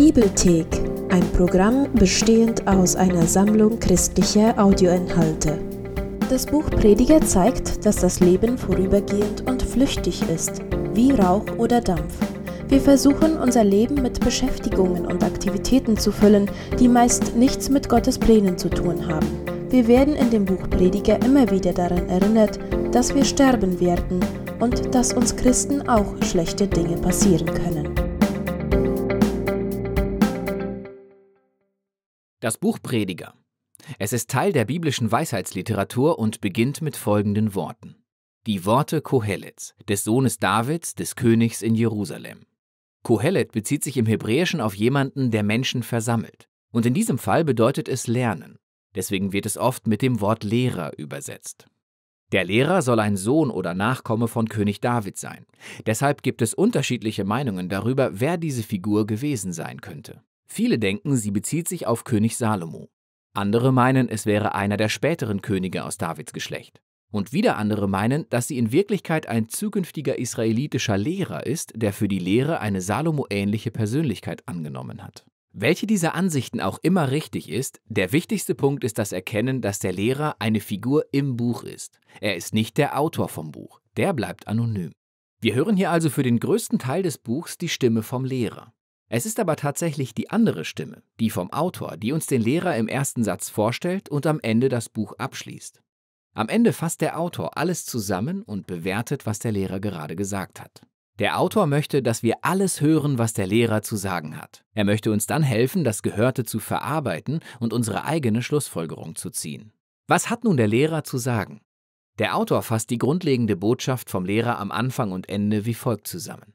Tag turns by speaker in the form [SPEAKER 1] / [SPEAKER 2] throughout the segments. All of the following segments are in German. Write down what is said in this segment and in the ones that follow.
[SPEAKER 1] Bibelthek, ein Programm bestehend aus einer Sammlung christlicher Audioinhalte. Das Buch Prediger zeigt, dass das Leben vorübergehend und flüchtig ist, wie Rauch oder Dampf. Wir versuchen unser Leben mit Beschäftigungen und Aktivitäten zu füllen, die meist nichts mit Gottes Plänen zu tun haben. Wir werden in dem Buch Prediger immer wieder daran erinnert, dass wir sterben werden und dass uns Christen auch schlechte Dinge passieren können.
[SPEAKER 2] Das Buch Prediger. Es ist Teil der biblischen Weisheitsliteratur und beginnt mit folgenden Worten. Die Worte Kohelets, des Sohnes Davids, des Königs in Jerusalem. Kohelet bezieht sich im Hebräischen auf jemanden, der Menschen versammelt. Und in diesem Fall bedeutet es lernen. Deswegen wird es oft mit dem Wort Lehrer übersetzt. Der Lehrer soll ein Sohn oder Nachkomme von König David sein. Deshalb gibt es unterschiedliche Meinungen darüber, wer diese Figur gewesen sein könnte. Viele denken, sie bezieht sich auf König Salomo. Andere meinen, es wäre einer der späteren Könige aus Davids Geschlecht. Und wieder andere meinen, dass sie in Wirklichkeit ein zukünftiger israelitischer Lehrer ist, der für die Lehre eine Salomo-ähnliche Persönlichkeit angenommen hat. Welche dieser Ansichten auch immer richtig ist, der wichtigste Punkt ist das Erkennen, dass der Lehrer eine Figur im Buch ist. Er ist nicht der Autor vom Buch, der bleibt anonym. Wir hören hier also für den größten Teil des Buchs die Stimme vom Lehrer. Es ist aber tatsächlich die andere Stimme, die vom Autor, die uns den Lehrer im ersten Satz vorstellt und am Ende das Buch abschließt. Am Ende fasst der Autor alles zusammen und bewertet, was der Lehrer gerade gesagt hat. Der Autor möchte, dass wir alles hören, was der Lehrer zu sagen hat. Er möchte uns dann helfen, das Gehörte zu verarbeiten und unsere eigene Schlussfolgerung zu ziehen. Was hat nun der Lehrer zu sagen? Der Autor fasst die grundlegende Botschaft vom Lehrer am Anfang und Ende wie folgt zusammen.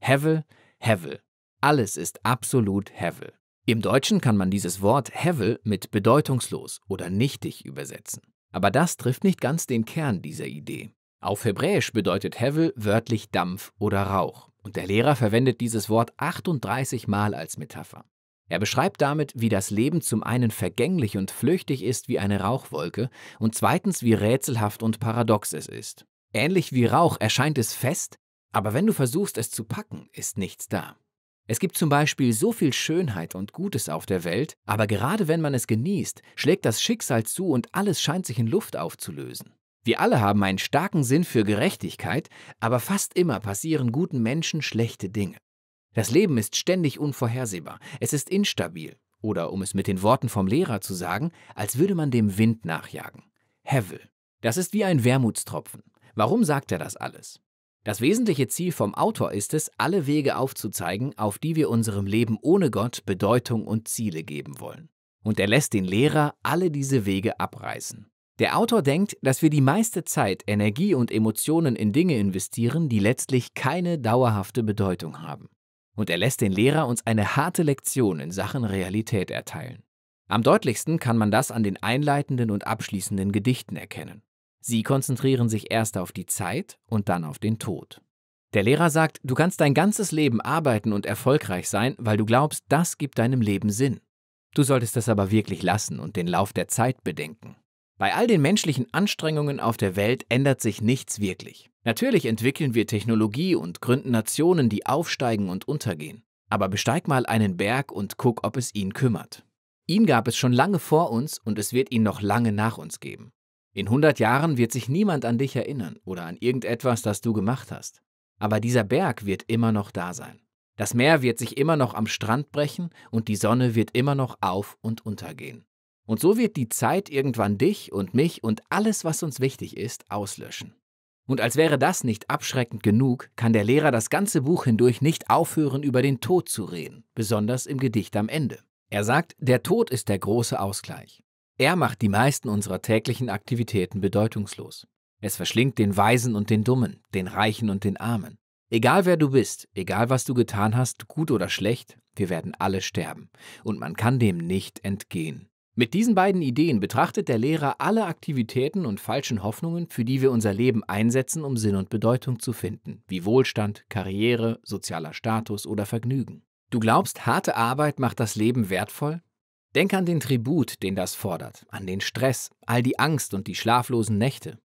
[SPEAKER 2] Hevel, Hevel. Alles ist absolut Hevel. Im Deutschen kann man dieses Wort Hevel mit bedeutungslos oder nichtig übersetzen. Aber das trifft nicht ganz den Kern dieser Idee. Auf Hebräisch bedeutet Hevel wörtlich Dampf oder Rauch, und der Lehrer verwendet dieses Wort 38 Mal als Metapher. Er beschreibt damit, wie das Leben zum einen vergänglich und flüchtig ist wie eine Rauchwolke und zweitens, wie rätselhaft und paradox es ist. Ähnlich wie Rauch erscheint es fest, aber wenn du versuchst, es zu packen, ist nichts da. Es gibt zum Beispiel so viel Schönheit und Gutes auf der Welt, aber gerade wenn man es genießt, schlägt das Schicksal zu und alles scheint sich in Luft aufzulösen. Wir alle haben einen starken Sinn für Gerechtigkeit, aber fast immer passieren guten Menschen schlechte Dinge. Das Leben ist ständig unvorhersehbar, es ist instabil, oder um es mit den Worten vom Lehrer zu sagen, als würde man dem Wind nachjagen. Hevel. Das ist wie ein Wermutstropfen. Warum sagt er das alles? Das wesentliche Ziel vom Autor ist es, alle Wege aufzuzeigen, auf die wir unserem Leben ohne Gott Bedeutung und Ziele geben wollen. Und er lässt den Lehrer alle diese Wege abreißen. Der Autor denkt, dass wir die meiste Zeit, Energie und Emotionen in Dinge investieren, die letztlich keine dauerhafte Bedeutung haben. Und er lässt den Lehrer uns eine harte Lektion in Sachen Realität erteilen. Am deutlichsten kann man das an den einleitenden und abschließenden Gedichten erkennen. Sie konzentrieren sich erst auf die Zeit und dann auf den Tod. Der Lehrer sagt, du kannst dein ganzes Leben arbeiten und erfolgreich sein, weil du glaubst, das gibt deinem Leben Sinn. Du solltest das aber wirklich lassen und den Lauf der Zeit bedenken. Bei all den menschlichen Anstrengungen auf der Welt ändert sich nichts wirklich. Natürlich entwickeln wir Technologie und gründen Nationen, die aufsteigen und untergehen. Aber besteig mal einen Berg und guck, ob es ihn kümmert. Ihn gab es schon lange vor uns und es wird ihn noch lange nach uns geben. In 100 Jahren wird sich niemand an dich erinnern oder an irgendetwas, das du gemacht hast. Aber dieser Berg wird immer noch da sein. Das Meer wird sich immer noch am Strand brechen und die Sonne wird immer noch auf und untergehen. Und so wird die Zeit irgendwann dich und mich und alles, was uns wichtig ist, auslöschen. Und als wäre das nicht abschreckend genug, kann der Lehrer das ganze Buch hindurch nicht aufhören, über den Tod zu reden, besonders im Gedicht am Ende. Er sagt, der Tod ist der große Ausgleich. Er macht die meisten unserer täglichen Aktivitäten bedeutungslos. Es verschlingt den Weisen und den Dummen, den Reichen und den Armen. Egal wer du bist, egal was du getan hast, gut oder schlecht, wir werden alle sterben. Und man kann dem nicht entgehen. Mit diesen beiden Ideen betrachtet der Lehrer alle Aktivitäten und falschen Hoffnungen, für die wir unser Leben einsetzen, um Sinn und Bedeutung zu finden, wie Wohlstand, Karriere, sozialer Status oder Vergnügen. Du glaubst, harte Arbeit macht das Leben wertvoll? Denk an den Tribut, den das fordert, an den Stress, all die Angst und die schlaflosen Nächte.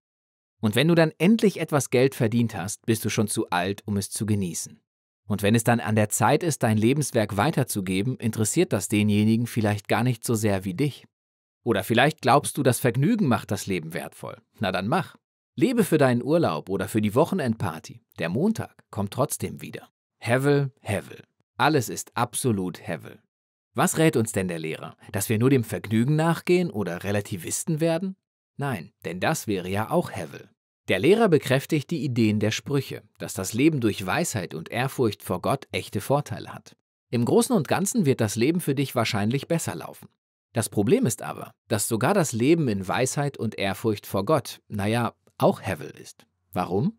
[SPEAKER 2] Und wenn du dann endlich etwas Geld verdient hast, bist du schon zu alt, um es zu genießen. Und wenn es dann an der Zeit ist, dein Lebenswerk weiterzugeben, interessiert das denjenigen vielleicht gar nicht so sehr wie dich. Oder vielleicht glaubst du, das Vergnügen macht das Leben wertvoll. Na dann mach. Lebe für deinen Urlaub oder für die Wochenendparty. Der Montag kommt trotzdem wieder. Hevel, Hevel. Alles ist absolut Hevel. Was rät uns denn der Lehrer? Dass wir nur dem Vergnügen nachgehen oder Relativisten werden? Nein, denn das wäre ja auch Hevel. Der Lehrer bekräftigt die Ideen der Sprüche, dass das Leben durch Weisheit und Ehrfurcht vor Gott echte Vorteile hat. Im Großen und Ganzen wird das Leben für dich wahrscheinlich besser laufen. Das Problem ist aber, dass sogar das Leben in Weisheit und Ehrfurcht vor Gott, naja, auch Hevel ist. Warum?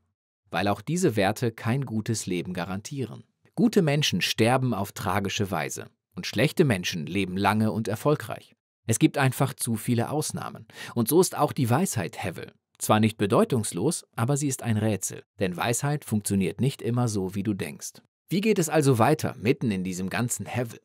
[SPEAKER 2] Weil auch diese Werte kein gutes Leben garantieren. Gute Menschen sterben auf tragische Weise und schlechte Menschen leben lange und erfolgreich. Es gibt einfach zu viele Ausnahmen. Und so ist auch die Weisheit Hevel. Zwar nicht bedeutungslos, aber sie ist ein Rätsel, denn Weisheit funktioniert nicht immer so, wie du denkst. Wie geht es also weiter mitten in diesem ganzen Hevel?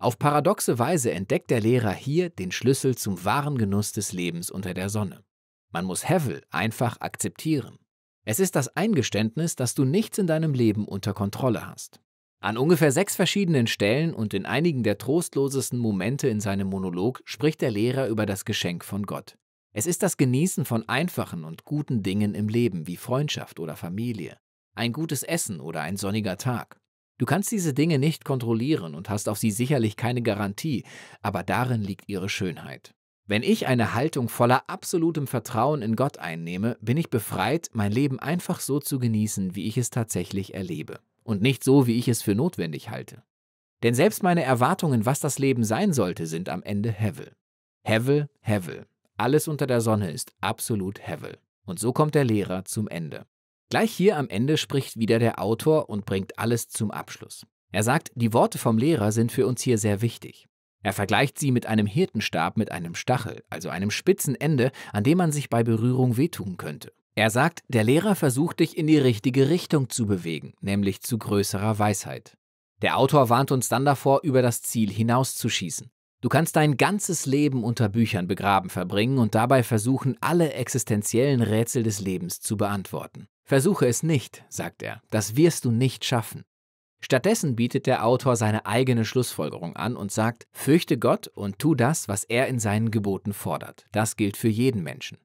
[SPEAKER 2] Auf paradoxe Weise entdeckt der Lehrer hier den Schlüssel zum wahren Genuss des Lebens unter der Sonne. Man muss Hevel einfach akzeptieren. Es ist das Eingeständnis, dass du nichts in deinem Leben unter Kontrolle hast. An ungefähr sechs verschiedenen Stellen und in einigen der trostlosesten Momente in seinem Monolog spricht der Lehrer über das Geschenk von Gott. Es ist das Genießen von einfachen und guten Dingen im Leben wie Freundschaft oder Familie, ein gutes Essen oder ein sonniger Tag. Du kannst diese Dinge nicht kontrollieren und hast auf sie sicherlich keine Garantie, aber darin liegt ihre Schönheit. Wenn ich eine Haltung voller absolutem Vertrauen in Gott einnehme, bin ich befreit, mein Leben einfach so zu genießen, wie ich es tatsächlich erlebe, und nicht so, wie ich es für notwendig halte. Denn selbst meine Erwartungen, was das Leben sein sollte, sind am Ende Hevel. Hevel, Hevel. Alles unter der Sonne ist absolut Hevel. Und so kommt der Lehrer zum Ende. Gleich hier am Ende spricht wieder der Autor und bringt alles zum Abschluss. Er sagt, die Worte vom Lehrer sind für uns hier sehr wichtig. Er vergleicht sie mit einem Hirtenstab mit einem Stachel, also einem spitzen Ende, an dem man sich bei Berührung wehtun könnte. Er sagt, der Lehrer versucht dich in die richtige Richtung zu bewegen, nämlich zu größerer Weisheit. Der Autor warnt uns dann davor, über das Ziel hinauszuschießen. Du kannst dein ganzes Leben unter Büchern begraben verbringen und dabei versuchen, alle existenziellen Rätsel des Lebens zu beantworten. Versuche es nicht, sagt er, das wirst du nicht schaffen. Stattdessen bietet der Autor seine eigene Schlussfolgerung an und sagt, fürchte Gott und tu das, was er in seinen Geboten fordert. Das gilt für jeden Menschen.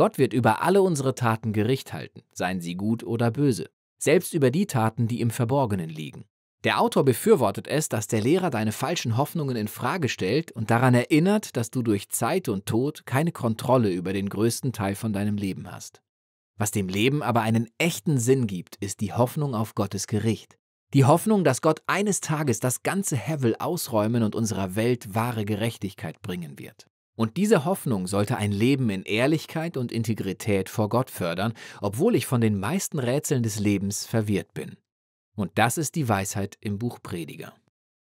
[SPEAKER 2] Gott wird über alle unsere Taten Gericht halten, seien sie gut oder böse, selbst über die Taten, die im Verborgenen liegen. Der Autor befürwortet es, dass der Lehrer deine falschen Hoffnungen in Frage stellt und daran erinnert, dass du durch Zeit und Tod keine Kontrolle über den größten Teil von deinem Leben hast. Was dem Leben aber einen echten Sinn gibt, ist die Hoffnung auf Gottes Gericht. Die Hoffnung, dass Gott eines Tages das ganze Hevel ausräumen und unserer Welt wahre Gerechtigkeit bringen wird. Und diese Hoffnung sollte ein Leben in Ehrlichkeit und Integrität vor Gott fördern, obwohl ich von den meisten Rätseln des Lebens verwirrt bin. Und das ist die Weisheit im Buch Prediger.